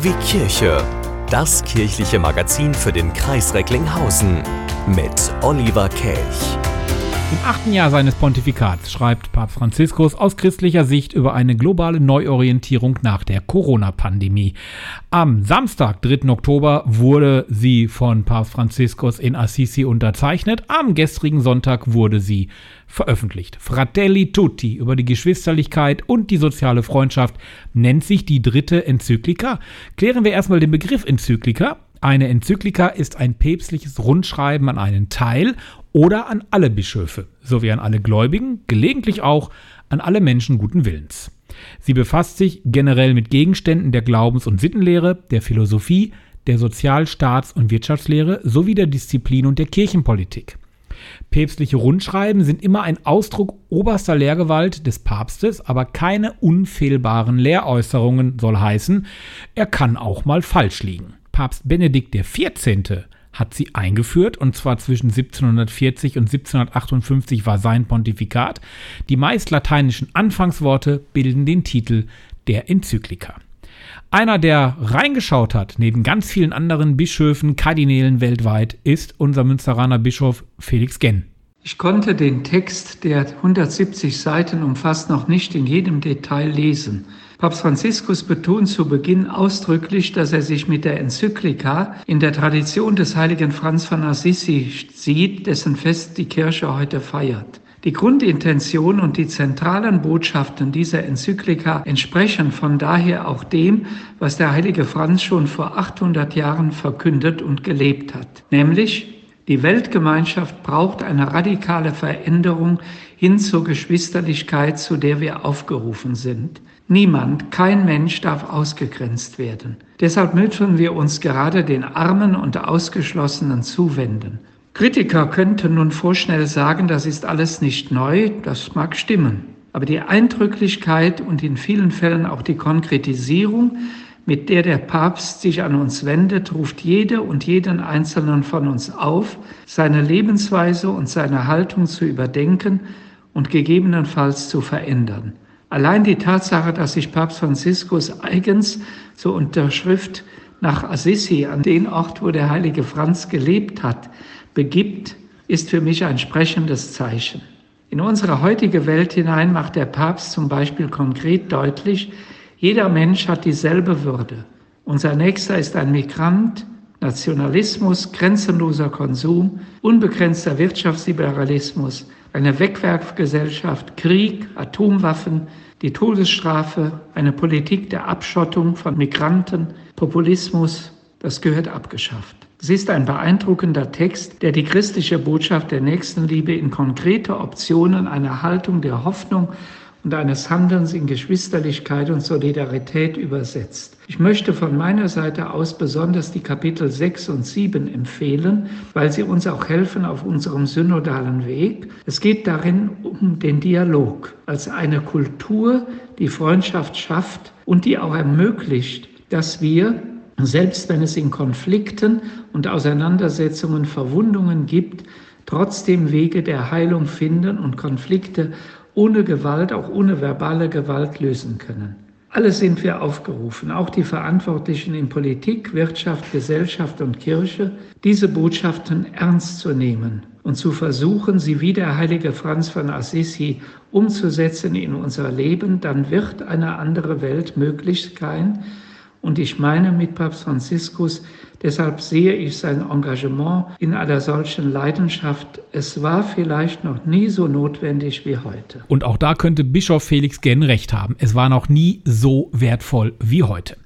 Wie Kirche. Das kirchliche Magazin für den Kreis Recklinghausen mit Oliver Kelch. Im achten Jahr seines Pontifikats schreibt Papst Franziskus aus christlicher Sicht über eine globale Neuorientierung nach der Corona-Pandemie. Am Samstag, 3. Oktober, wurde sie von Papst Franziskus in Assisi unterzeichnet. Am gestrigen Sonntag wurde sie veröffentlicht. Fratelli Tutti über die Geschwisterlichkeit und die soziale Freundschaft nennt sich die dritte Enzyklika. Klären wir erstmal den Begriff Enzyklika. Eine Enzyklika ist ein päpstliches Rundschreiben an einen Teil oder an alle Bischöfe sowie an alle Gläubigen, gelegentlich auch an alle Menschen guten Willens. Sie befasst sich generell mit Gegenständen der Glaubens- und Sittenlehre, der Philosophie, der Sozial-, Staats- und Wirtschaftslehre sowie der Disziplin und der Kirchenpolitik. Päpstliche Rundschreiben sind immer ein Ausdruck oberster Lehrgewalt des Papstes, aber keine unfehlbaren Lehräußerungen soll heißen, er kann auch mal falsch liegen. Papst Benedikt XIV. Hat sie eingeführt und zwar zwischen 1740 und 1758 war sein Pontifikat. Die meist lateinischen Anfangsworte bilden den Titel der Enzyklika. Einer, der reingeschaut hat, neben ganz vielen anderen Bischöfen, Kardinälen weltweit, ist unser Münsteraner Bischof Felix Genn. Ich konnte den Text, der 170 Seiten umfasst, noch nicht in jedem Detail lesen. Papst Franziskus betont zu Beginn ausdrücklich, dass er sich mit der Enzyklika in der Tradition des heiligen Franz von Assisi sieht, dessen Fest die Kirche heute feiert. Die Grundintention und die zentralen Botschaften dieser Enzyklika entsprechen von daher auch dem, was der heilige Franz schon vor 800 Jahren verkündet und gelebt hat, nämlich die Weltgemeinschaft braucht eine radikale Veränderung hin zur Geschwisterlichkeit, zu der wir aufgerufen sind. Niemand, kein Mensch darf ausgegrenzt werden. Deshalb müssen wir uns gerade den Armen und Ausgeschlossenen zuwenden. Kritiker könnten nun vorschnell sagen, das ist alles nicht neu, das mag stimmen. Aber die Eindrücklichkeit und in vielen Fällen auch die Konkretisierung mit der der Papst sich an uns wendet, ruft jede und jeden Einzelnen von uns auf, seine Lebensweise und seine Haltung zu überdenken und gegebenenfalls zu verändern. Allein die Tatsache, dass sich Papst Franziskus eigens zur Unterschrift nach Assisi, an den Ort, wo der heilige Franz gelebt hat, begibt, ist für mich ein sprechendes Zeichen. In unsere heutige Welt hinein macht der Papst zum Beispiel konkret deutlich, jeder Mensch hat dieselbe Würde. Unser Nächster ist ein Migrant, Nationalismus, grenzenloser Konsum, unbegrenzter Wirtschaftsliberalismus, eine Wegwerfgesellschaft, Krieg, Atomwaffen, die Todesstrafe, eine Politik der Abschottung von Migranten, Populismus, das gehört abgeschafft. Es ist ein beeindruckender Text, der die christliche Botschaft der Nächstenliebe in konkrete Optionen einer Haltung der Hoffnung und eines Handelns in Geschwisterlichkeit und Solidarität übersetzt. Ich möchte von meiner Seite aus besonders die Kapitel 6 und 7 empfehlen, weil sie uns auch helfen auf unserem synodalen Weg. Es geht darin um den Dialog als eine Kultur, die Freundschaft schafft und die auch ermöglicht, dass wir selbst wenn es in Konflikten und Auseinandersetzungen Verwundungen gibt, trotzdem Wege der Heilung finden und Konflikte ohne Gewalt, auch ohne verbale Gewalt lösen können. Alle sind wir aufgerufen, auch die Verantwortlichen in Politik, Wirtschaft, Gesellschaft und Kirche, diese Botschaften ernst zu nehmen und zu versuchen, sie wie der heilige Franz von Assisi umzusetzen in unser Leben, dann wird eine andere Welt möglich sein, und ich meine mit Papst Franziskus, deshalb sehe ich sein Engagement in einer solchen Leidenschaft. Es war vielleicht noch nie so notwendig wie heute. Und auch da könnte Bischof Felix Genn recht haben. Es war noch nie so wertvoll wie heute.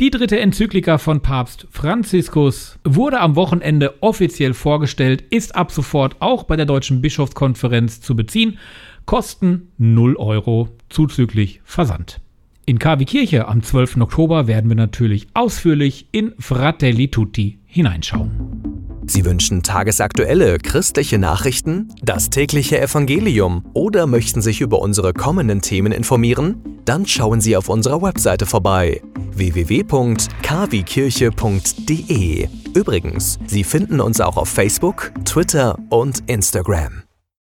Die dritte Enzyklika von Papst Franziskus wurde am Wochenende offiziell vorgestellt, ist ab sofort auch bei der Deutschen Bischofskonferenz zu beziehen. Kosten 0 Euro zuzüglich Versand. In KW Kirche am 12. Oktober werden wir natürlich ausführlich in Fratelli Tutti hineinschauen. Sie wünschen tagesaktuelle christliche Nachrichten, das tägliche Evangelium oder möchten sich über unsere kommenden Themen informieren? Dann schauen Sie auf unserer Webseite vorbei www.kwkirche.de. Übrigens, Sie finden uns auch auf Facebook, Twitter und Instagram.